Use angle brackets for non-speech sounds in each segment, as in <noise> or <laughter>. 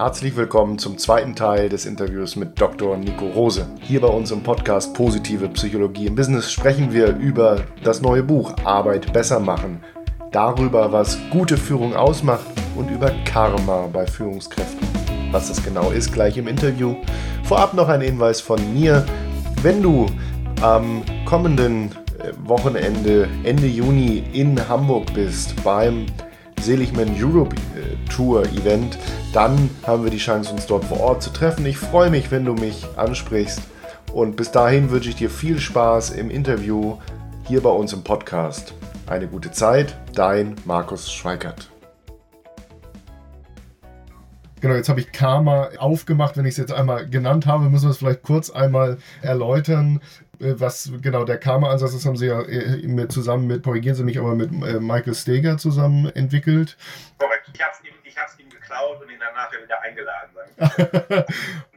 Herzlich willkommen zum zweiten Teil des Interviews mit Dr. Nico Rose. Hier bei uns im Podcast Positive Psychologie im Business sprechen wir über das neue Buch Arbeit besser machen, darüber, was gute Führung ausmacht und über Karma bei Führungskräften. Was das genau ist, gleich im Interview. Vorab noch ein Hinweis von mir. Wenn du am kommenden äh, Wochenende Ende Juni in Hamburg bist beim Seligman Europe äh, Tour Event, dann haben wir die Chance, uns dort vor Ort zu treffen. Ich freue mich, wenn du mich ansprichst. Und bis dahin wünsche ich dir viel Spaß im Interview hier bei uns im Podcast. Eine gute Zeit, dein Markus Schweikert. Genau, jetzt habe ich Karma aufgemacht. Wenn ich es jetzt einmal genannt habe, müssen wir es vielleicht kurz einmal erläutern. Äh, was genau der Karma-Ansatz ist, haben Sie ja äh, mit, zusammen mit, korrigieren Sie mich, aber mit äh, Michael Steger zusammen entwickelt. Korrekt. Ich habe es ihm, ihm geklaut und ihn dann nachher wieder eingeladen.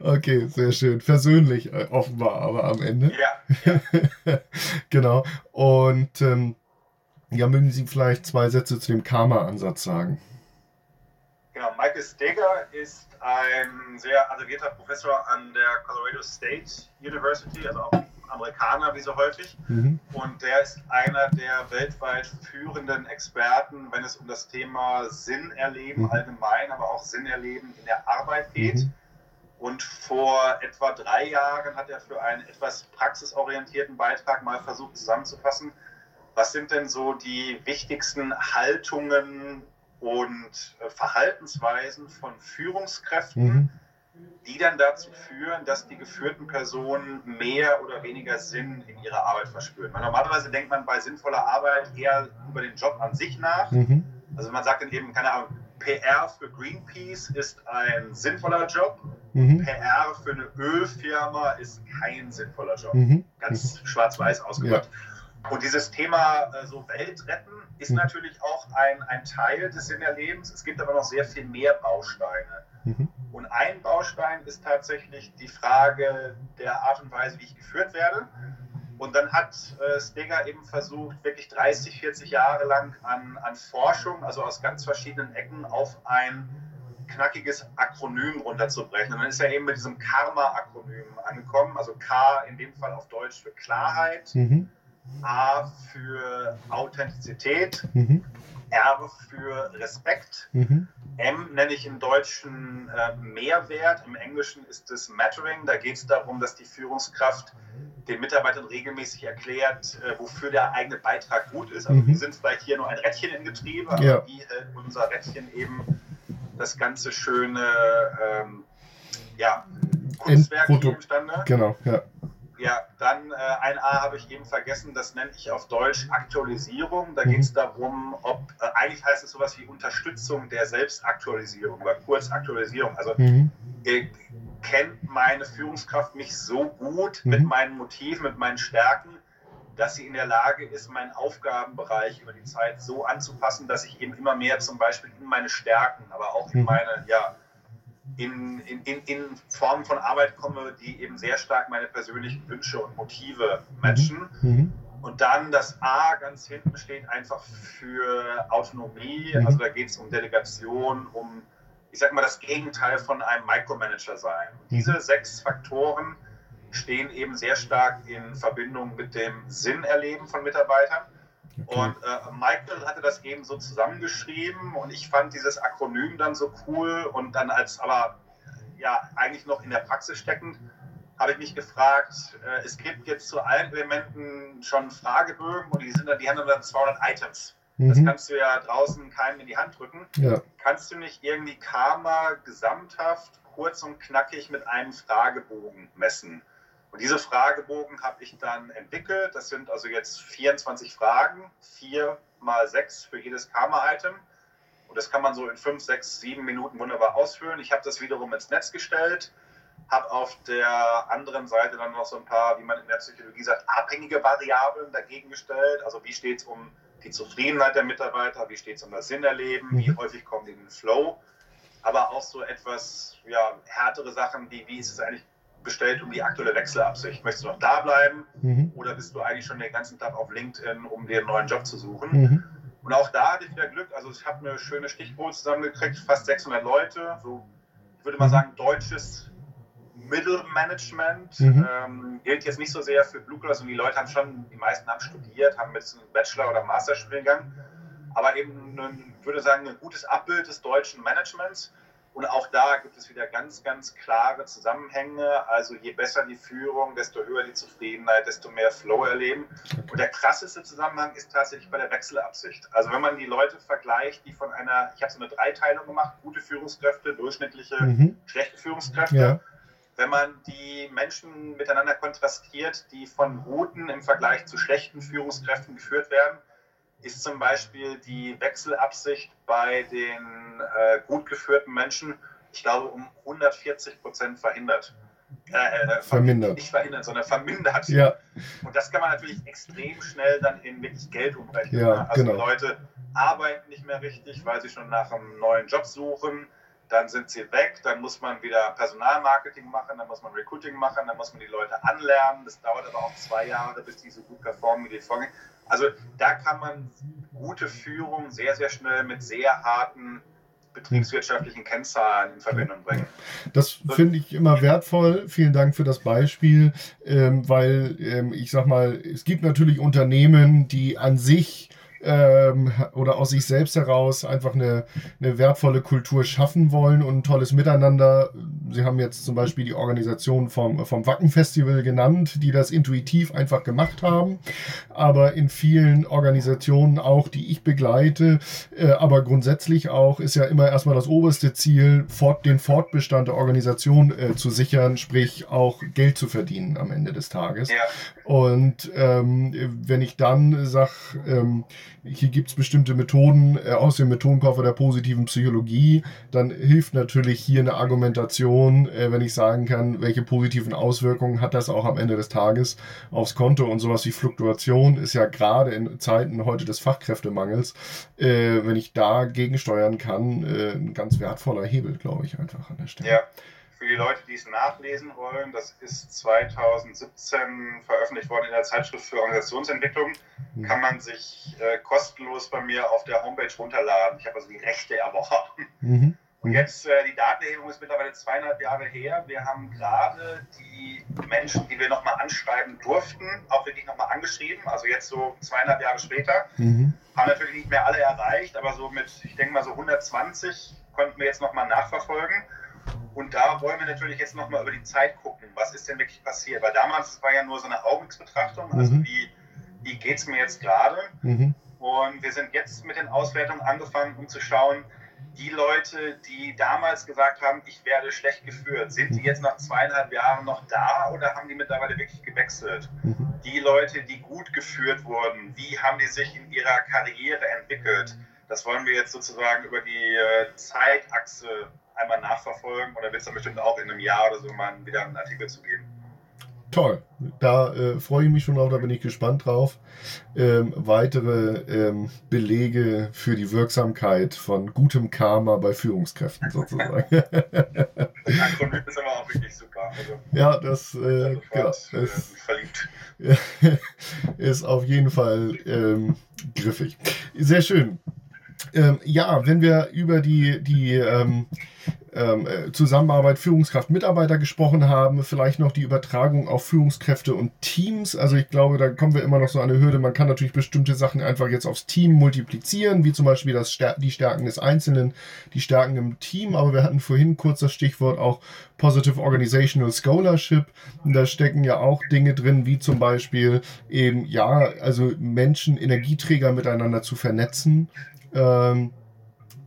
<laughs> okay, sehr schön. Versöhnlich offenbar, aber am Ende. Ja. ja. <laughs> genau. Und ähm, ja, mögen Sie vielleicht zwei Sätze zu dem Karma-Ansatz sagen? Genau, Michael Steger ist ein sehr arrivierter Professor an der Colorado State University, also auch Amerikaner wie so häufig. Mhm. Und der ist einer der weltweit führenden Experten, wenn es um das Thema Sinn erleben mhm. allgemein, aber auch Sinn erleben in der Arbeit geht. Mhm. Und vor etwa drei Jahren hat er für einen etwas praxisorientierten Beitrag mal versucht zusammenzufassen, was sind denn so die wichtigsten Haltungen und äh, Verhaltensweisen von Führungskräften, mhm die dann dazu führen, dass die geführten Personen mehr oder weniger Sinn in ihrer Arbeit verspüren. Weil normalerweise denkt man bei sinnvoller Arbeit eher über den Job an sich nach. Mhm. Also man sagt dann eben, keine Ahnung, PR für Greenpeace ist ein sinnvoller Job. Mhm. PR für eine Ölfirma ist kein sinnvoller Job. Mhm. Ganz schwarz-weiß ausgedrückt. Ja. Und dieses Thema äh, so Welt retten ist mhm. natürlich auch ein, ein Teil des Sinnerlebens. Es gibt aber noch sehr viel mehr Bausteine. Mhm. Und ein Baustein ist tatsächlich die Frage der Art und Weise, wie ich geführt werde. Und dann hat äh, Steger eben versucht, wirklich 30, 40 Jahre lang an, an Forschung, also aus ganz verschiedenen Ecken, auf ein knackiges Akronym runterzubrechen. Und dann ist er eben mit diesem Karma-Akronym angekommen. Also K in dem Fall auf Deutsch für Klarheit, mhm. A für Authentizität, mhm. R für Respekt. Mhm. M nenne ich im Deutschen äh, Mehrwert, im Englischen ist es Mattering. Da geht es darum, dass die Führungskraft den Mitarbeitern regelmäßig erklärt, äh, wofür der eigene Beitrag gut ist. Also mhm. wir sind vielleicht hier nur ein Rädchen im Getriebe, aber ja. wie hält unser Rädchen eben das ganze schöne ähm, ja, Kunstwerk hier imstande? Genau, ja. Ja, dann äh, ein A habe ich eben vergessen, das nenne ich auf Deutsch Aktualisierung. Da mhm. geht es darum, ob, äh, eigentlich heißt es sowas wie Unterstützung der Selbstaktualisierung oder Kurzaktualisierung. Also mhm. äh, kennt meine Führungskraft mich so gut mhm. mit meinen Motiven, mit meinen Stärken, dass sie in der Lage ist, meinen Aufgabenbereich über die Zeit so anzupassen, dass ich eben immer mehr zum Beispiel in meine Stärken, aber auch in mhm. meine, ja, in, in, in, Formen von Arbeit komme, die eben sehr stark meine persönlichen Wünsche und Motive matchen. Mhm. mhm. Und dann das A ganz hinten steht einfach für Autonomie. Mhm. Also da geht es um Delegation, um, ich sag mal, das Gegenteil von einem Micromanager sein. Und diese mhm. sechs Faktoren stehen eben sehr stark in Verbindung mit dem Sinnerleben von Mitarbeitern. Okay. Und äh, Michael hatte das eben so zusammengeschrieben und ich fand dieses Akronym dann so cool und dann als aber ja eigentlich noch in der Praxis steckend, habe ich mich gefragt, äh, es gibt jetzt zu allen Elementen schon Fragebögen und die, sind dann, die haben dann 200 Items. Mhm. Das kannst du ja draußen keinem in die Hand drücken. Ja. Kannst du nicht irgendwie Karma gesamthaft, kurz und knackig mit einem Fragebogen messen? Und diese Fragebogen habe ich dann entwickelt. Das sind also jetzt 24 Fragen, vier mal sechs für jedes Karma-Item. Und das kann man so in fünf, sechs, sieben Minuten wunderbar ausfüllen. Ich habe das wiederum ins Netz gestellt, habe auf der anderen Seite dann noch so ein paar, wie man in der Psychologie sagt, abhängige Variablen dagegen gestellt. Also wie steht es um die Zufriedenheit der Mitarbeiter, wie steht es um das Sinnerleben, wie mhm. häufig kommen die in den Flow. Aber auch so etwas ja, härtere Sachen wie, wie ist es eigentlich bestellt um die aktuelle Wechselabsicht. Möchtest du noch da bleiben mhm. oder bist du eigentlich schon den ganzen Tag auf LinkedIn, um dir einen neuen Job zu suchen? Mhm. Und auch da hatte ich wieder Glück. Also ich habe eine schöne Stichprobe zusammengekriegt, fast 600 Leute, so würde mal mhm. sagen, deutsches Mittelmanagement. Mhm. Ähm, gilt jetzt nicht so sehr für Blue Collar, sondern die Leute haben schon, die meisten haben studiert, haben jetzt einen Bachelor- oder Masterstudiengang, aber eben, ein, würde sagen, ein gutes Abbild des deutschen Managements. Und auch da gibt es wieder ganz, ganz klare Zusammenhänge. Also je besser die Führung, desto höher die Zufriedenheit, desto mehr Flow erleben. Und der krasseste Zusammenhang ist tatsächlich bei der Wechselabsicht. Also wenn man die Leute vergleicht, die von einer, ich habe so eine Dreiteilung gemacht, gute Führungskräfte, durchschnittliche, mhm. schlechte Führungskräfte. Ja. Wenn man die Menschen miteinander kontrastiert, die von guten im Vergleich zu schlechten Führungskräften geführt werden, ist zum Beispiel die Wechselabsicht bei den äh, gut geführten Menschen, ich glaube, um 140 Prozent verhindert. Äh, äh, vermindert. Nicht verhindert, sondern vermindert. Ja. Und das kann man natürlich extrem schnell dann in wirklich Geld umrechnen. Ja, ne? Also genau. Leute arbeiten nicht mehr richtig, weil sie schon nach einem neuen Job suchen. Dann sind sie weg, dann muss man wieder Personalmarketing machen, dann muss man Recruiting machen, dann muss man die Leute anlernen. Das dauert aber auch zwei Jahre, bis die so gut performen wie die Vorgänger. Also da kann man gute Führung sehr, sehr schnell mit sehr harten betriebswirtschaftlichen Kennzahlen in Verbindung bringen. Das finde ich immer wertvoll. Vielen Dank für das Beispiel, ähm, weil ähm, ich sag mal, es gibt natürlich Unternehmen, die an sich ähm, oder aus sich selbst heraus einfach eine, eine wertvolle Kultur schaffen wollen und ein tolles Miteinander. Sie haben jetzt zum Beispiel die Organisation vom, vom Wacken-Festival genannt, die das intuitiv einfach gemacht haben. Aber in vielen Organisationen auch, die ich begleite, äh, aber grundsätzlich auch, ist ja immer erstmal das oberste Ziel, fort, den Fortbestand der Organisation äh, zu sichern, sprich auch Geld zu verdienen am Ende des Tages. Ja. Und ähm, wenn ich dann sage, ähm, hier gibt es bestimmte Methoden äh, aus dem Methodenkoffer der positiven Psychologie, dann hilft natürlich hier eine Argumentation, äh, wenn ich sagen kann, welche positiven Auswirkungen hat das auch am Ende des Tages aufs Konto. Und sowas wie Fluktuation ist ja gerade in Zeiten heute des Fachkräftemangels, äh, wenn ich da gegensteuern kann, äh, ein ganz wertvoller Hebel, glaube ich, einfach an der Stelle. Ja für die Leute, die es nachlesen wollen, das ist 2017 veröffentlicht worden in der Zeitschrift für Organisationsentwicklung, mhm. kann man sich äh, kostenlos bei mir auf der Homepage runterladen. Ich habe also die Rechte erworben. Mhm. Und jetzt, äh, die Datenerhebung ist mittlerweile zweieinhalb Jahre her. Wir haben gerade die Menschen, die wir nochmal anschreiben durften, auch wirklich nochmal angeschrieben. Also jetzt so zweieinhalb Jahre später. Mhm. Haben natürlich nicht mehr alle erreicht, aber so mit, ich denke mal so 120 konnten wir jetzt nochmal nachverfolgen. Und da wollen wir natürlich jetzt nochmal über die Zeit gucken, was ist denn wirklich passiert. Weil damals war ja nur so eine Augenblicksbetrachtung, also mhm. wie, wie geht es mir jetzt gerade. Mhm. Und wir sind jetzt mit den Auswertungen angefangen, um zu schauen, die Leute, die damals gesagt haben, ich werde schlecht geführt, sind die jetzt nach zweieinhalb Jahren noch da oder haben die mittlerweile wirklich gewechselt? Mhm. Die Leute, die gut geführt wurden, wie haben die sich in ihrer Karriere entwickelt? Das wollen wir jetzt sozusagen über die äh, Zeitachse einmal nachverfolgen oder wird es dann bestimmt auch in einem Jahr oder so mal wieder einen Artikel zu geben. Toll, da äh, freue ich mich schon drauf, da bin ich gespannt drauf. Ähm, weitere ähm, Belege für die Wirksamkeit von gutem Karma bei Führungskräften sozusagen. Akronym <laughs> ist aber auch wirklich super. Also, ja, das äh, genau, äh, ist, verliebt. <laughs> ist auf jeden Fall ähm, griffig. Sehr schön. Ähm, ja, wenn wir über die, die ähm, ähm, äh, Zusammenarbeit Führungskraft Mitarbeiter gesprochen haben, vielleicht noch die Übertragung auf Führungskräfte und Teams. Also ich glaube, da kommen wir immer noch so an eine Hürde. Man kann natürlich bestimmte Sachen einfach jetzt aufs Team multiplizieren, wie zum Beispiel das, die Stärken des Einzelnen, die Stärken im Team. Aber wir hatten vorhin kurz das Stichwort auch Positive Organizational Scholarship. Da stecken ja auch Dinge drin, wie zum Beispiel eben, ja, also Menschen, Energieträger miteinander zu vernetzen. Ähm,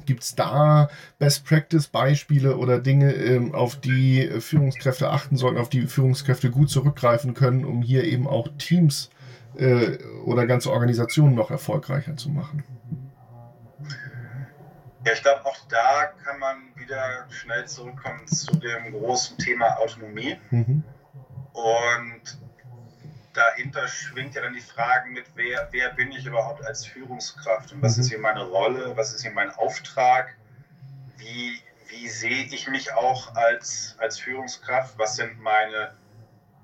Gibt es da Best-Practice-Beispiele oder Dinge, ähm, auf die Führungskräfte achten sollten, auf die Führungskräfte gut zurückgreifen können, um hier eben auch Teams äh, oder ganze Organisationen noch erfolgreicher zu machen? Ja, ich glaube, auch da kann man wieder schnell zurückkommen zu dem großen Thema Autonomie. Mhm. Und dahinter schwingt ja dann die Frage mit, wer, wer bin ich überhaupt als Führungskraft und was mhm. ist hier meine Rolle, was ist hier mein Auftrag, wie, wie sehe ich mich auch als, als Führungskraft, was sind meine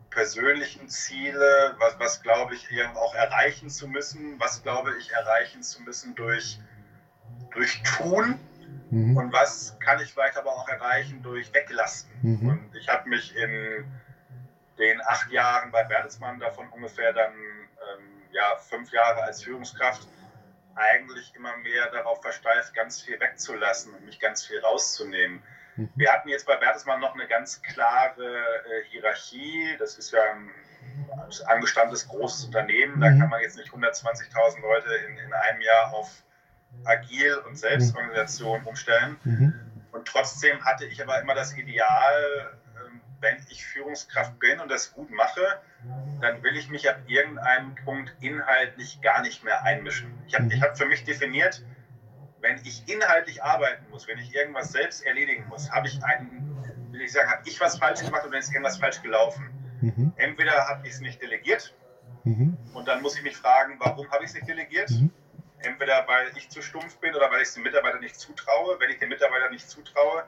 persönlichen Ziele, was, was glaube ich auch erreichen zu müssen, was glaube ich erreichen zu müssen durch, durch Tun mhm. und was kann ich vielleicht aber auch erreichen durch Weglassen. Mhm. Und ich habe mich in den acht Jahren bei Bertelsmann davon ungefähr dann ähm, ja, fünf Jahre als Führungskraft eigentlich immer mehr darauf versteift, ganz viel wegzulassen und mich ganz viel rauszunehmen. Mhm. Wir hatten jetzt bei Bertelsmann noch eine ganz klare äh, Hierarchie. Das ist ja ein angestammtes großes Unternehmen. Da mhm. kann man jetzt nicht 120.000 Leute in, in einem Jahr auf Agil und Selbstorganisation mhm. umstellen. Mhm. Und trotzdem hatte ich aber immer das Ideal, wenn ich Führungskraft bin und das gut mache, dann will ich mich ab irgendeinem Punkt inhaltlich gar nicht mehr einmischen. Ich habe hab für mich definiert, wenn ich inhaltlich arbeiten muss, wenn ich irgendwas selbst erledigen muss, habe ich einen, will ich sagen, habe ich was falsch gemacht oder ist irgendwas falsch gelaufen. Mhm. Entweder habe ich es nicht delegiert mhm. und dann muss ich mich fragen, warum habe ich es nicht delegiert? Mhm. Entweder weil ich zu stumpf bin oder weil ich es dem Mitarbeiter nicht zutraue. Wenn ich dem Mitarbeiter nicht zutraue,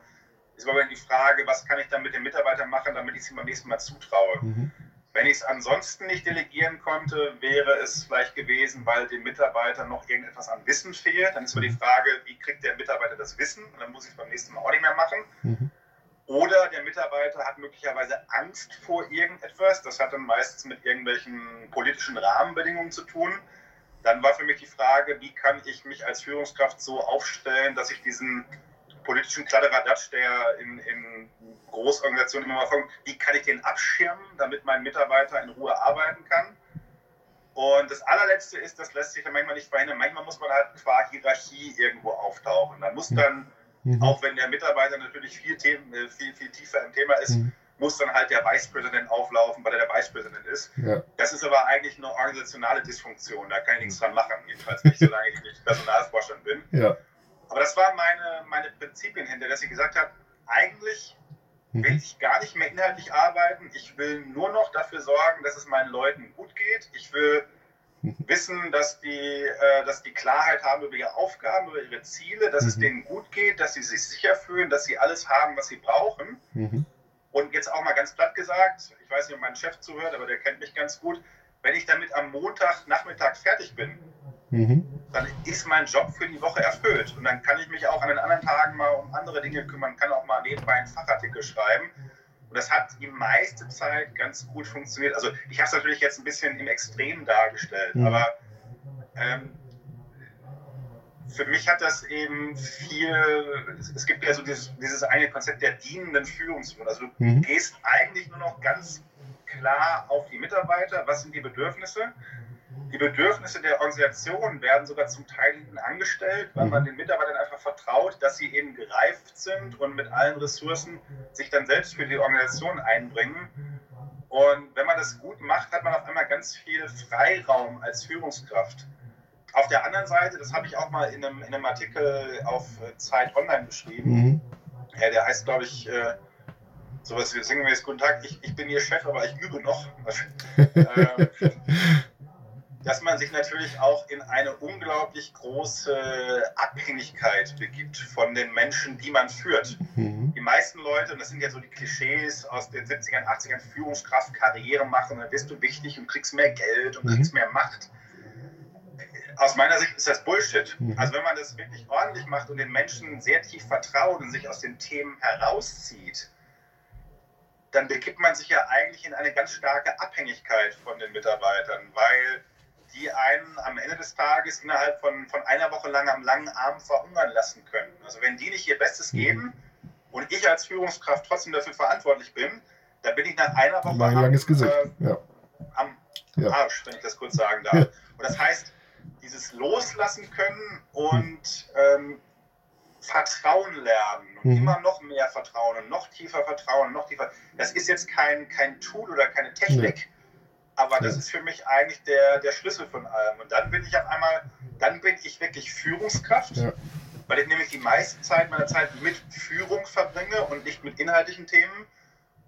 ist aber die Frage, was kann ich dann mit dem Mitarbeiter machen, damit ich es ihm beim nächsten Mal zutraue. Mhm. Wenn ich es ansonsten nicht delegieren konnte, wäre es vielleicht gewesen, weil dem Mitarbeiter noch irgendetwas an Wissen fehlt. Dann ist nur die mhm. Frage, wie kriegt der Mitarbeiter das Wissen? Und dann muss ich es beim nächsten Mal auch nicht mehr machen. Mhm. Oder der Mitarbeiter hat möglicherweise Angst vor irgendetwas. Das hat dann meistens mit irgendwelchen politischen Rahmenbedingungen zu tun. Dann war für mich die Frage, wie kann ich mich als Führungskraft so aufstellen, dass ich diesen politischen Kladderadatsch, der in, in Großorganisationen immer mal kommt, wie kann ich den abschirmen, damit mein Mitarbeiter in Ruhe arbeiten kann. Und das allerletzte ist, das lässt sich dann manchmal nicht verhindern. Manchmal muss man halt qua Hierarchie irgendwo auftauchen. Da muss dann Mhm. Auch wenn der Mitarbeiter natürlich viel, Themen, äh, viel, viel tiefer im Thema ist, mhm. muss dann halt der Vice President auflaufen, weil er der Vice President ist. Ja. Das ist aber eigentlich eine organisationale Dysfunktion. Da kann ich nichts dran machen. Jedenfalls nicht, solange ich nicht Personalvorstand bin. Ja. Aber das waren meine, meine Prinzipien hinter, dass ich gesagt habe, eigentlich mhm. will ich gar nicht mehr inhaltlich arbeiten. Ich will nur noch dafür sorgen, dass es meinen Leuten gut geht. Ich will wissen, dass die, äh, dass die Klarheit haben über ihre Aufgaben, über ihre Ziele, dass mhm. es denen gut geht, dass sie sich sicher fühlen, dass sie alles haben, was sie brauchen. Mhm. Und jetzt auch mal ganz platt gesagt, ich weiß nicht, ob mein Chef zuhört, aber der kennt mich ganz gut, wenn ich damit am Montagnachmittag fertig bin, mhm. Dann ist mein Job für die Woche erfüllt. Und dann kann ich mich auch an den anderen Tagen mal um andere Dinge kümmern, kann auch mal nebenbei einen Fachartikel schreiben und das hat die meiste Zeit ganz gut funktioniert. Also ich habe es natürlich jetzt ein bisschen im Extrem dargestellt, mhm. aber ähm, für mich hat das eben viel, es gibt ja so dieses, dieses eine Konzept der dienenden Führungsführung. Also du mhm. gehst eigentlich nur noch ganz klar auf die Mitarbeiter, was sind die Bedürfnisse die Bedürfnisse der Organisation werden sogar zum Teil hinten angestellt, weil man mhm. den Mitarbeitern einfach vertraut, dass sie eben gereift sind und mit allen Ressourcen sich dann selbst für die Organisation einbringen. Und wenn man das gut macht, hat man auf einmal ganz viel Freiraum als Führungskraft. Auf der anderen Seite, das habe ich auch mal in einem, in einem Artikel auf Zeit Online beschrieben, mhm. ja, der heißt, glaube ich, äh, sowas wie singen wir jetzt Guten Tag, ich, ich bin Ihr Chef, aber ich übe noch. <laughs> ähm, <laughs> dass man sich natürlich auch in eine unglaublich große Abhängigkeit begibt von den Menschen, die man führt. Mhm. Die meisten Leute, und das sind ja so die Klischees aus den 70ern, 80ern, Führungskraft, Karriere machen, dann wirst du wichtig und kriegst mehr Geld und mhm. kriegst mehr Macht. Aus meiner Sicht ist das Bullshit. Mhm. Also wenn man das wirklich ordentlich macht und den Menschen sehr tief vertraut und sich aus den Themen herauszieht, dann begibt man sich ja eigentlich in eine ganz starke Abhängigkeit von den Mitarbeitern, weil die einen am Ende des Tages innerhalb von, von einer Woche lang am langen Arm verhungern lassen können. Also wenn die nicht ihr Bestes mhm. geben und ich als Führungskraft trotzdem dafür verantwortlich bin, dann bin ich nach einer Woche am, langes Gesicht. Äh, ja. am ja. Arsch, wenn ich das kurz sagen darf. Und das heißt, dieses Loslassen können und ähm, Vertrauen lernen und mhm. immer noch mehr Vertrauen und noch tiefer Vertrauen, noch tiefer. Das ist jetzt kein, kein Tool oder keine Technik, aber das ist für mich eigentlich der, der Schlüssel von allem. Und dann bin ich auf einmal, dann bin ich wirklich Führungskraft, ja. weil ich nämlich die meiste Zeit meiner Zeit mit Führung verbringe und nicht mit inhaltlichen Themen.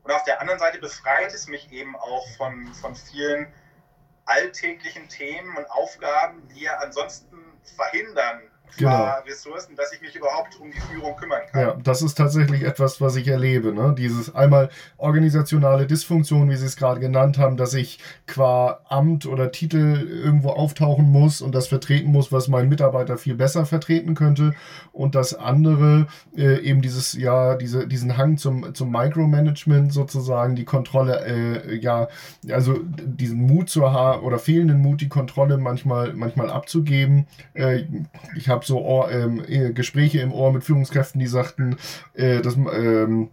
Und auf der anderen Seite befreit es mich eben auch von, von vielen alltäglichen Themen und Aufgaben, die ja ansonsten verhindern, genau. Ressourcen, dass ich mich überhaupt um die Führung kümmern kann. Ja, das ist tatsächlich etwas, was ich erlebe. Ne? Dieses einmal organisationale Dysfunktion, wie Sie es gerade genannt haben, dass ich qua Amt oder Titel irgendwo auftauchen muss und das vertreten muss, was mein Mitarbeiter viel besser vertreten könnte. Und das andere äh, eben dieses, ja, diese, diesen Hang zum, zum Micromanagement sozusagen, die Kontrolle, äh, ja, also diesen Mut zu haben oder fehlenden Mut, die Kontrolle manchmal, manchmal abzugeben. Äh, ich habe so Ohr, ähm, äh, Gespräche im Ohr mit Führungskräften, die sagten, äh, dass ähm,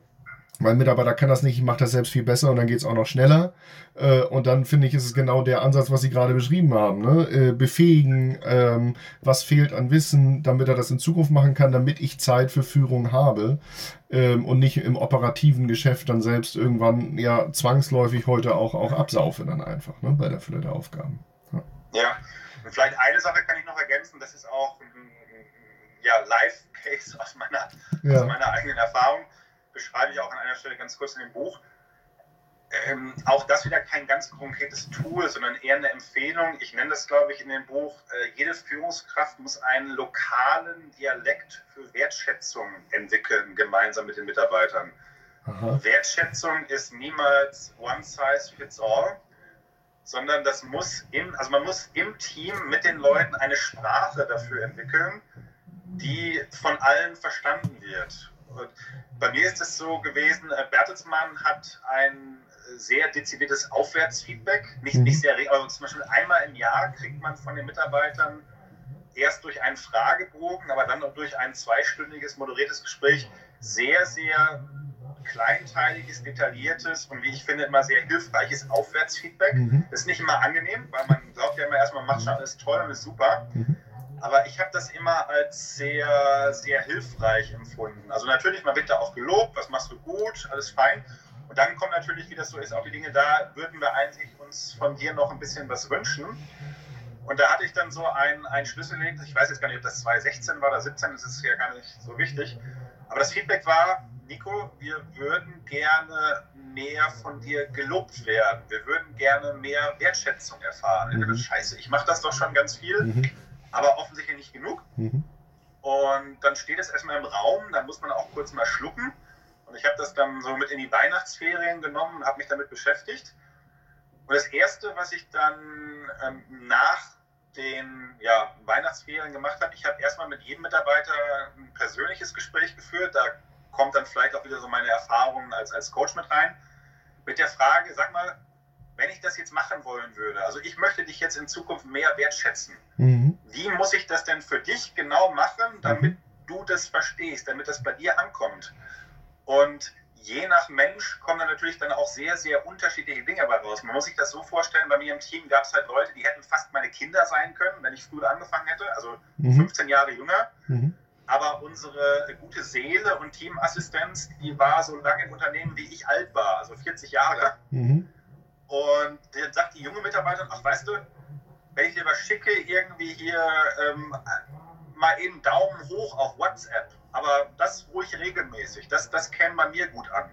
mein Mitarbeiter kann das nicht, ich mache das selbst viel besser und dann geht es auch noch schneller. Äh, und dann finde ich, ist es genau der Ansatz, was Sie gerade beschrieben haben. Ne? Äh, befähigen, ähm, was fehlt an Wissen, damit er das in Zukunft machen kann, damit ich Zeit für Führung habe ähm, und nicht im operativen Geschäft dann selbst irgendwann ja zwangsläufig heute auch, auch absaufe dann einfach ne? bei der Fülle der Aufgaben. Ja. ja. Vielleicht eine Sache kann ich noch ergänzen, das ist auch ein ja, Live-Case aus meiner, ja. aus meiner eigenen Erfahrung, beschreibe ich auch an einer Stelle ganz kurz in dem Buch. Ähm, auch das wieder kein ganz konkretes Tool, sondern eher eine Empfehlung. Ich nenne das, glaube ich, in dem Buch, äh, jede Führungskraft muss einen lokalen Dialekt für Wertschätzung entwickeln, gemeinsam mit den Mitarbeitern. Aha. Wertschätzung ist niemals one size fits all, sondern das muss im, also man muss im Team mit den Leuten eine Sprache dafür entwickeln, die von allen verstanden wird. Und bei mir ist es so gewesen, äh, Bertelsmann hat ein sehr dezidiertes Aufwärtsfeedback, nicht, nicht sehr, aber zum Beispiel einmal im Jahr kriegt man von den Mitarbeitern erst durch einen Fragebogen, aber dann auch durch ein zweistündiges moderiertes Gespräch sehr, sehr kleinteiliges, detailliertes und wie ich finde immer sehr hilfreiches Aufwärtsfeedback. Mhm. Das ist nicht immer angenehm, weil man glaubt ja immer erstmal, macht schon alles toll und ist super. Mhm. Aber ich habe das immer als sehr, sehr hilfreich empfunden. Also natürlich, man wird da auch gelobt, was machst du gut, alles fein. Und dann kommen natürlich, wie das so ist, auch die Dinge, da würden wir eigentlich uns von dir noch ein bisschen was wünschen. Und da hatte ich dann so ein, ein Schlüssellied, ich weiß jetzt gar nicht, ob das 2016 war oder 17, das ist ja gar nicht so wichtig. Aber das Feedback war, Nico, wir würden gerne mehr von dir gelobt werden. Wir würden gerne mehr Wertschätzung erfahren. Mhm. Scheiße, ich mache das doch schon ganz viel, mhm. Aber offensichtlich nicht genug. Mhm. Und dann steht es erstmal im Raum, dann muss man auch kurz mal schlucken. Und ich habe das dann so mit in die Weihnachtsferien genommen und habe mich damit beschäftigt. Und das Erste, was ich dann ähm, nach den ja, Weihnachtsferien gemacht habe, ich habe erstmal mit jedem Mitarbeiter ein persönliches Gespräch geführt. Da kommt dann vielleicht auch wieder so meine Erfahrungen als, als Coach mit rein. Mit der Frage, sag mal, wenn ich das jetzt machen wollen würde, also ich möchte dich jetzt in Zukunft mehr wertschätzen, mhm. Wie muss ich das denn für dich genau machen, damit mhm. du das verstehst, damit das bei dir ankommt? Und je nach Mensch kommen dann natürlich dann auch sehr, sehr unterschiedliche Dinge bei raus. Man muss sich das so vorstellen, bei mir im Team gab es halt Leute, die hätten fast meine Kinder sein können, wenn ich früher angefangen hätte, also mhm. 15 Jahre jünger. Mhm. Aber unsere gute Seele und Teamassistenz, die war so lange im Unternehmen, wie ich alt war, also 40 Jahre. Mhm. Und dann sagt die junge Mitarbeiterin, ach weißt du, wenn ich dir was schicke, irgendwie hier ähm, mal eben Daumen hoch auf WhatsApp aber das ruhig regelmäßig. Das, das käme bei mir gut an.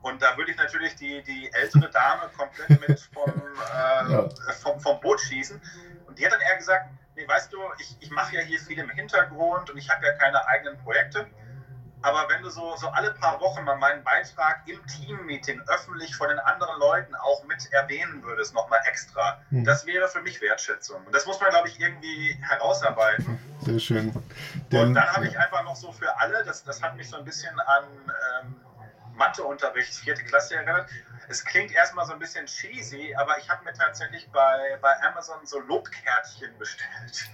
Und da würde ich natürlich die, die ältere Dame komplett mit <laughs> vom, äh, ja. vom, vom Boot schießen. Und die hat dann eher gesagt, nee, weißt du, ich, ich mache ja hier viel im Hintergrund und ich habe ja keine eigenen Projekte. Aber wenn du so, so alle paar Wochen mal meinen Beitrag im Team-Meeting öffentlich von den anderen Leuten auch mit erwähnen würdest, nochmal extra, hm. das wäre für mich Wertschätzung. Und das muss man, glaube ich, irgendwie herausarbeiten. Sehr schön. Denn, und dann habe ich einfach noch so für alle, das, das hat mich so ein bisschen an ähm, Matheunterricht, vierte Klasse erinnert. Es klingt erstmal so ein bisschen cheesy, aber ich habe mir tatsächlich bei, bei Amazon so Lobkärtchen bestellt.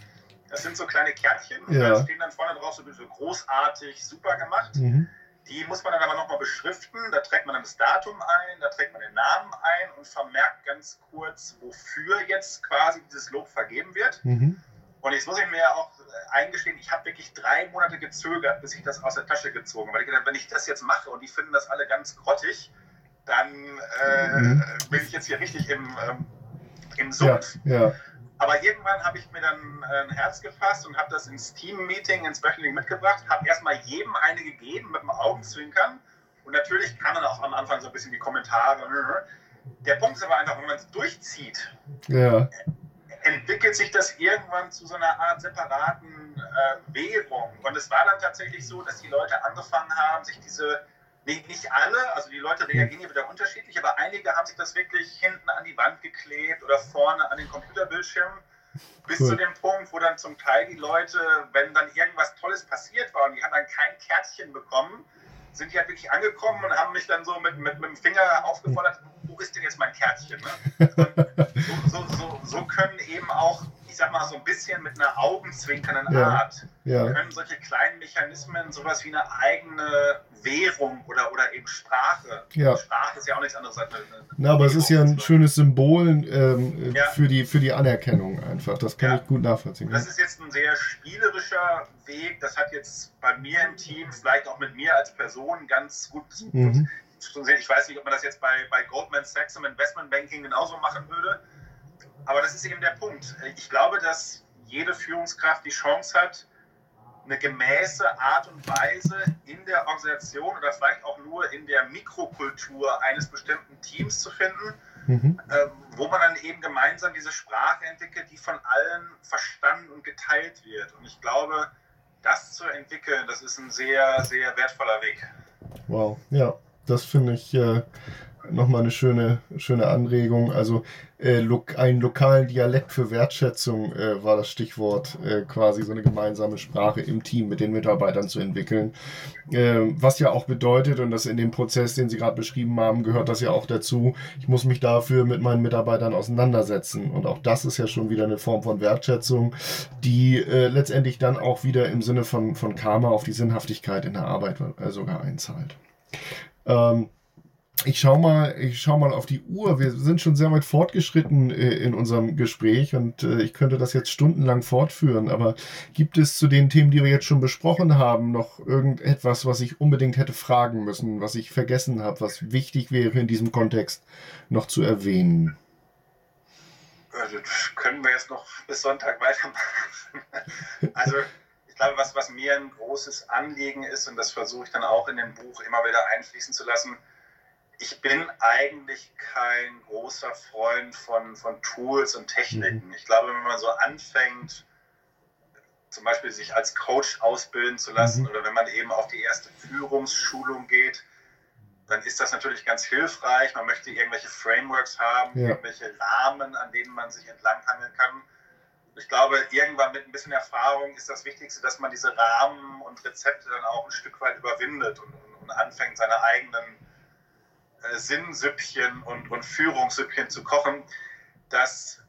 Das sind so kleine Kärtchen und ja. da stehen dann vorne drauf so, so großartig, super gemacht. Mhm. Die muss man dann aber nochmal beschriften. Da trägt man dann das Datum ein, da trägt man den Namen ein und vermerkt ganz kurz, wofür jetzt quasi dieses Lob vergeben wird. Mhm. Und jetzt muss ich mir auch eingestehen, ich habe wirklich drei Monate gezögert, bis ich das aus der Tasche gezogen habe. Weil ich gedacht, wenn ich das jetzt mache und die finden das alle ganz grottig, dann äh, mhm. bin ich jetzt hier richtig im, ähm, im Sumpf. Ja, ja. Aber irgendwann habe ich mir dann äh, ein Herz gefasst und habe das ins Team-Meeting, ins Specialing mitgebracht, habe erstmal jedem eine gegeben mit dem Augenzwinkern. Und natürlich kann dann auch am Anfang so ein bisschen die Kommentare. Der Punkt ist aber einfach, wenn man es durchzieht, ja. entwickelt sich das irgendwann zu so einer Art separaten äh, Währung. Und es war dann tatsächlich so, dass die Leute angefangen haben, sich diese, nicht, nicht alle, also die Leute reagieren hier wieder unterschiedlich, aber einige haben sich das wirklich hinten an die Wand geklebt oder vorne an den Computerbildschirm. Bis cool. zu dem Punkt, wo dann zum Teil die Leute, wenn dann irgendwas Tolles passiert war und die haben dann kein Kärtchen bekommen, sind die halt wirklich angekommen und haben mich dann so mit, mit, mit dem Finger aufgefordert, wo ist denn jetzt mein Kärtchen? Ne? So, so, so, so, können eben auch, ich sag mal, so ein bisschen mit einer augenzwinkernden ja. Art, ja. können solche kleinen Mechanismen sowas wie eine eigene Währung oder, oder eben Sprache. Ja. Sprache ist ja auch nichts anderes als eine. eine Na, aber es ist ja ein schönes Symbol ähm, ja. für, die, für die Anerkennung einfach. Das kann ich gut nachvollziehen. Das ist jetzt ein sehr spielerischer Weg. Das hat jetzt bei mir im Team, vielleicht auch mit mir als Person, ganz gut mhm. Ich weiß nicht, ob man das jetzt bei, bei Goldman Sachs im Investmentbanking genauso machen würde. Aber das ist eben der Punkt. Ich glaube, dass jede Führungskraft die Chance hat, eine gemäße Art und Weise in der Organisation oder vielleicht auch nur in der Mikrokultur eines bestimmten Teams zu finden, mhm. äh, wo man dann eben gemeinsam diese Sprache entwickelt, die von allen verstanden und geteilt wird. Und ich glaube, das zu entwickeln, das ist ein sehr, sehr wertvoller Weg. Wow, ja, das finde ich äh, nochmal eine schöne, schöne Anregung. Also äh, lo einen lokalen Dialekt für Wertschätzung äh, war das Stichwort, äh, quasi so eine gemeinsame Sprache im Team mit den Mitarbeitern zu entwickeln. Ähm, was ja auch bedeutet, und das in dem Prozess, den Sie gerade beschrieben haben, gehört das ja auch dazu, ich muss mich dafür mit meinen Mitarbeitern auseinandersetzen. Und auch das ist ja schon wieder eine Form von Wertschätzung, die äh, letztendlich dann auch wieder im Sinne von, von Karma auf die Sinnhaftigkeit in der Arbeit äh, sogar einzahlt. Ähm, ich schau mal, ich schau mal auf die Uhr. Wir sind schon sehr weit fortgeschritten äh, in unserem Gespräch und äh, ich könnte das jetzt stundenlang fortführen. Aber gibt es zu den Themen, die wir jetzt schon besprochen haben, noch irgendetwas, was ich unbedingt hätte fragen müssen, was ich vergessen habe, was wichtig wäre in diesem Kontext noch zu erwähnen? Also, können wir jetzt noch bis Sonntag weitermachen. <laughs> Also glaube, was, was mir ein großes Anliegen ist, und das versuche ich dann auch in dem Buch immer wieder einfließen zu lassen, ich bin eigentlich kein großer Freund von, von Tools und Techniken. Mhm. Ich glaube, wenn man so anfängt, zum Beispiel sich als Coach ausbilden zu lassen mhm. oder wenn man eben auf die erste Führungsschulung geht, dann ist das natürlich ganz hilfreich. Man möchte irgendwelche Frameworks haben, ja. irgendwelche Rahmen, an denen man sich entlanghangeln kann. Ich glaube, irgendwann mit ein bisschen Erfahrung ist das Wichtigste, dass man diese Rahmen und Rezepte dann auch ein Stück weit überwindet und, und, anfängt, seine eigenen äh, Sinnsüppchen und, und Führungssüppchen zu kochen, das,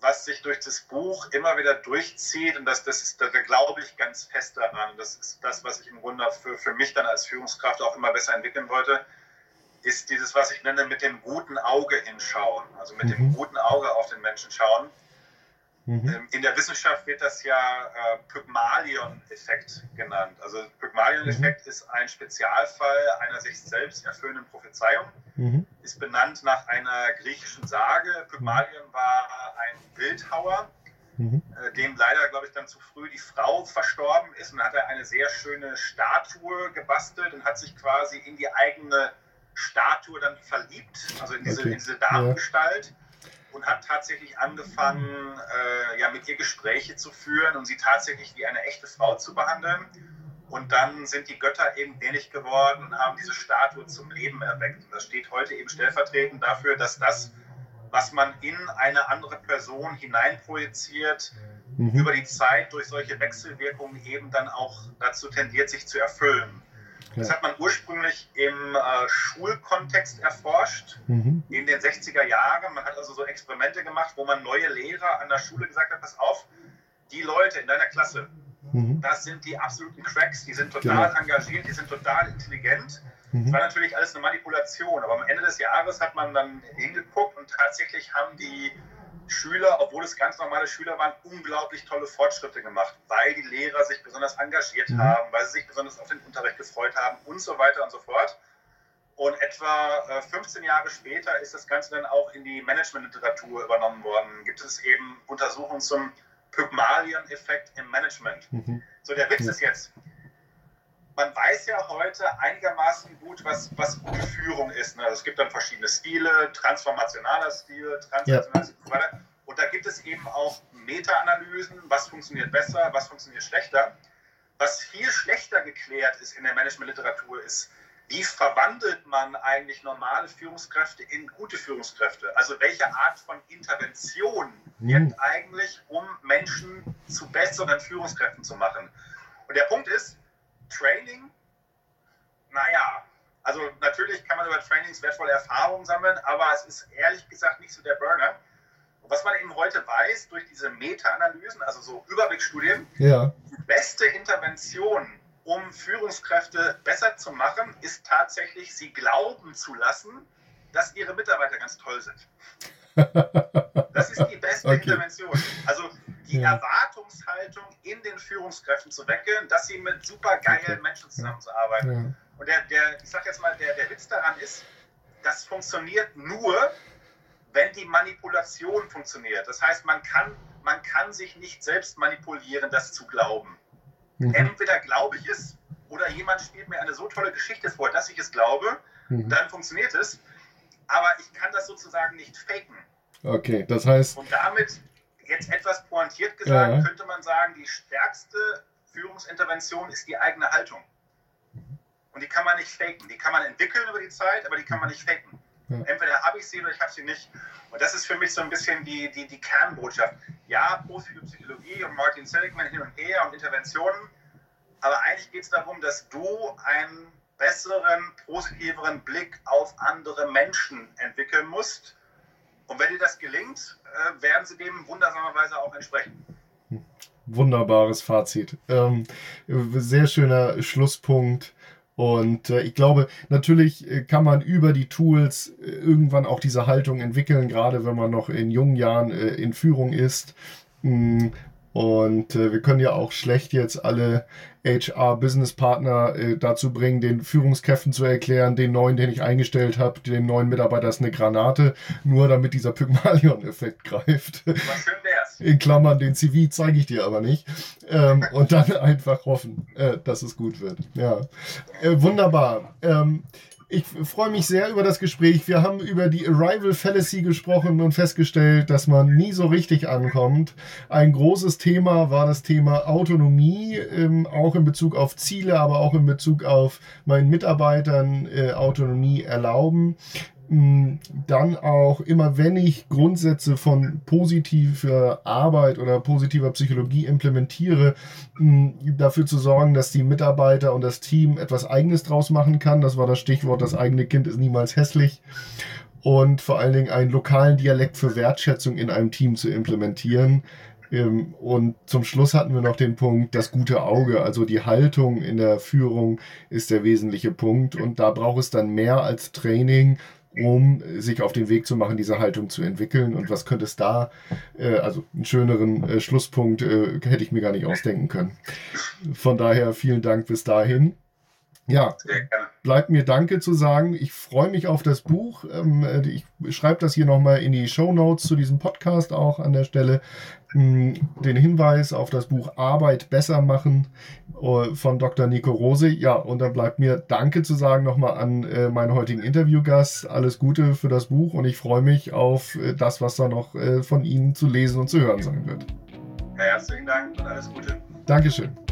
was sich durch das Buch immer wieder durchzieht, und das, das ist, da, da glaube ich ganz fest daran, das ist das, was ich im Grunde für, für mich dann als Führungskraft auch immer besser entwickeln wollte, ist dieses, was ich nenne, mit dem guten Auge hinschauen, also mit mhm. dem guten Auge auf den Menschen schauen. Mhm. Ähm, in der Wissenschaft wird das ja äh, Pygmalion-Effekt genannt. Also Pygmalion-Effekt mhm. ist ein Spezialfall einer sich selbst erfüllenden Prophezeiung. Mhm. Ist benannt nach einer griechischen Sage. Pygmalion war ein Bildhauer, mhm. äh, dem leider, glaube ich, dann zu früh die Frau verstorben ist. Und hat er eine sehr schöne Statue gebastelt und hat sich quasi in die eigene Statue dann verliebt, also in diese, okay. in diese Damengestalt. Ja und hat tatsächlich angefangen, äh, ja, mit ihr Gespräche zu führen und sie tatsächlich wie eine echte Frau zu behandeln. Und dann sind die Götter eben ähnlich geworden und haben diese Statue zum Leben erweckt. Und das steht heute eben stellvertretend dafür, dass das, was man in eine andere Person hineinprojiziert, mhm. über die Zeit durch solche Wechselwirkungen eben dann auch dazu tendiert, sich zu erfüllen. Das hat man ursprünglich im äh, Schulkontext erforscht, mhm. in den 60er Jahren. Man hat also so Experimente gemacht, wo man neue Lehrer an der Schule gesagt hat, pass auf, die Leute in deiner Klasse, mhm. das sind die absoluten Cracks, die sind total genau. engagiert, die sind total intelligent. Mhm. Das war natürlich alles eine Manipulation, aber am Ende des Jahres hat man dann hingeguckt und tatsächlich haben die Schüler, obwohl es ganz normale Schüler waren, unglaublich tolle Fortschritte gemacht, weil die Lehrer sich besonders engagiert mhm. haben, weil sie sich besonders auf den Unterricht gefreut haben und so weiter und so fort. Und etwa 15 äh, Jahre später ist das Ganze dann auch in die Managementliteratur übernommen worden. Gibt es eben Untersuchungen zum Pygmalion-Effekt im Management. Mhm. So, der Witz ist jetzt, man weiß ja heute einigermaßen gut, was, was gute Führung ist. Ne? Also es gibt dann verschiedene Stile, transformationaler Stil, transnationaler. Stil und so weiter. Und da gibt es eben auch Meta-Analysen, was funktioniert besser, was funktioniert schlechter. Was viel schlechter geklärt ist in der Management-Literatur ist, wie verwandelt man eigentlich normale Führungskräfte in gute Führungskräfte? Also welche Art von Intervention wirkt mhm. eigentlich, um Menschen zu besseren Führungskräften zu machen? Und der Punkt ist, Training, naja, also natürlich kann man über Trainings wertvolle Erfahrungen sammeln, aber es ist ehrlich gesagt nicht so der Burner. Und was man eben heute weiß, durch diese Meta-Analysen, also so Überblicksstudien, ja. die beste Intervention um Führungskräfte besser zu machen, ist tatsächlich, sie glauben zu lassen, dass ihre Mitarbeiter ganz toll sind. <laughs> Das ist die beste okay. Intervention. Also die ja. Erwartungshaltung in den Führungskräften zu wecken, dass sie mit super geilen. Menschen zusammenzuarbeiten. Ja. Und der, der, ich sag jetzt mal, der, der Witz daran ist, das funktioniert nur, wenn die Manipulation funktioniert. Das heißt, man kann, man kann sich nicht selbst manipulieren, das zu glauben. Mhm. Entweder glaube ich es oder jemand spielt mir eine so tolle Geschichte vor, dass ich es glaube, mhm. dann funktioniert es. Aber ich kann das sozusagen nicht faken. Okay, das heißt. Und damit, jetzt etwas pointiert gesagt, ja. könnte man sagen, die stärkste Führungsintervention ist die eigene Haltung. Und die kann man nicht faken. Die kann man entwickeln über die Zeit, aber die kann man nicht faken. Ja. Entweder habe ich sie oder ich habe sie nicht. Und das ist für mich so ein bisschen die, die, die Kernbotschaft. Ja, positive Psychologie und Martin Seligman hin und her und Interventionen. Aber eigentlich geht es darum, dass du einen besseren, positiveren Blick auf andere Menschen entwickeln musst. Und wenn dir das gelingt, äh, werden sie dem wundersamerweise auch entsprechen. Wunderbares Fazit. Ähm, sehr schöner Schlusspunkt. Und äh, ich glaube, natürlich äh, kann man über die Tools irgendwann auch diese Haltung entwickeln, gerade wenn man noch in jungen Jahren in Führung ist. Und äh, wir können ja auch schlecht jetzt alle HR-Business-Partner äh, dazu bringen, den Führungskräften zu erklären, den neuen, den ich eingestellt habe, den neuen Mitarbeiter ist eine Granate, nur damit dieser Pygmalion-Effekt greift. Was schön wär's. In Klammern, den CV zeige ich dir aber nicht. Ähm, und dann <laughs> einfach hoffen, äh, dass es gut wird. Ja, äh, wunderbar. Ähm, ich freue mich sehr über das Gespräch. Wir haben über die Arrival Fallacy gesprochen und festgestellt, dass man nie so richtig ankommt. Ein großes Thema war das Thema Autonomie, ähm, auch in Bezug auf Ziele, aber auch in Bezug auf meinen Mitarbeitern äh, Autonomie erlauben dann auch immer, wenn ich Grundsätze von positiver Arbeit oder positiver Psychologie implementiere, dafür zu sorgen, dass die Mitarbeiter und das Team etwas Eigenes draus machen kann. Das war das Stichwort, das eigene Kind ist niemals hässlich. Und vor allen Dingen einen lokalen Dialekt für Wertschätzung in einem Team zu implementieren. Ähm, und zum Schluss hatten wir noch den Punkt, das gute Auge, also die Haltung in der Führung ist der wesentliche Punkt. Und da braucht es dann mehr als Training, um sich auf den Weg zu machen, diese Haltung zu entwickeln. Und was könnte es da, äh, also einen schöneren äh, Schlusspunkt äh, hätte ich mir gar nicht ausdenken können. Von daher vielen Dank bis dahin. Ja, bleibt mir Danke zu sagen. Ich freue mich auf das Buch. Ähm, äh, ich schreibe das hier nochmal in die Show Notes zu diesem Podcast auch an der Stelle. Mm, den Hinweis auf das Buch Arbeit besser machen äh, von Dr. Nico Rose. Ja, und dann bleibt mir Danke zu sagen nochmal an äh, meinen heutigen Interviewgast. Alles Gute für das Buch und ich freue mich auf das, was da noch von Ihnen zu lesen und zu hören sein wird. herzlichen Dank und alles Gute. Dankeschön.